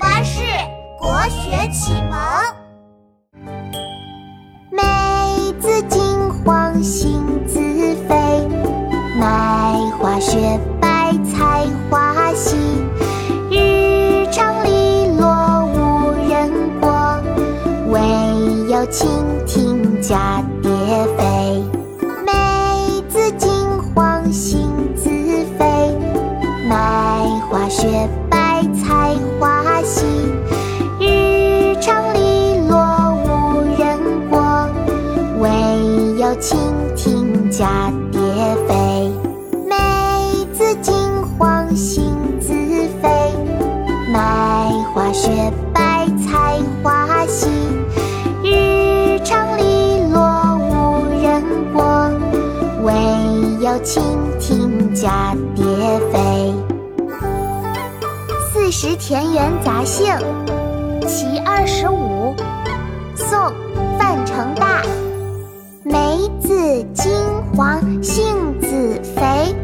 巴士国学启蒙。梅子金黄杏子肥，麦花雪白菜花稀。日长篱落无人过，惟有蜻蜓蛱蝶飞。梅子金黄杏子肥，麦花雪白菜蜻蜓蛱蝶飞。梅子金黄杏子肥，麦花雪白菜花稀。日长篱落无人过，惟有蜻蜓蛱蝶飞。《四时田园杂兴·其二十五》宋·范成大。梅子金黄杏子肥，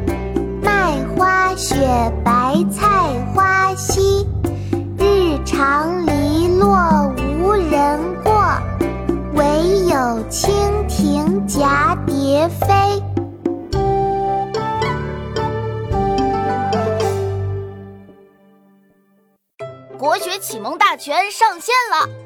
麦花雪白菜花稀。日长篱落无人过，惟有蜻蜓蛱蝶飞。国学启蒙大全上线了！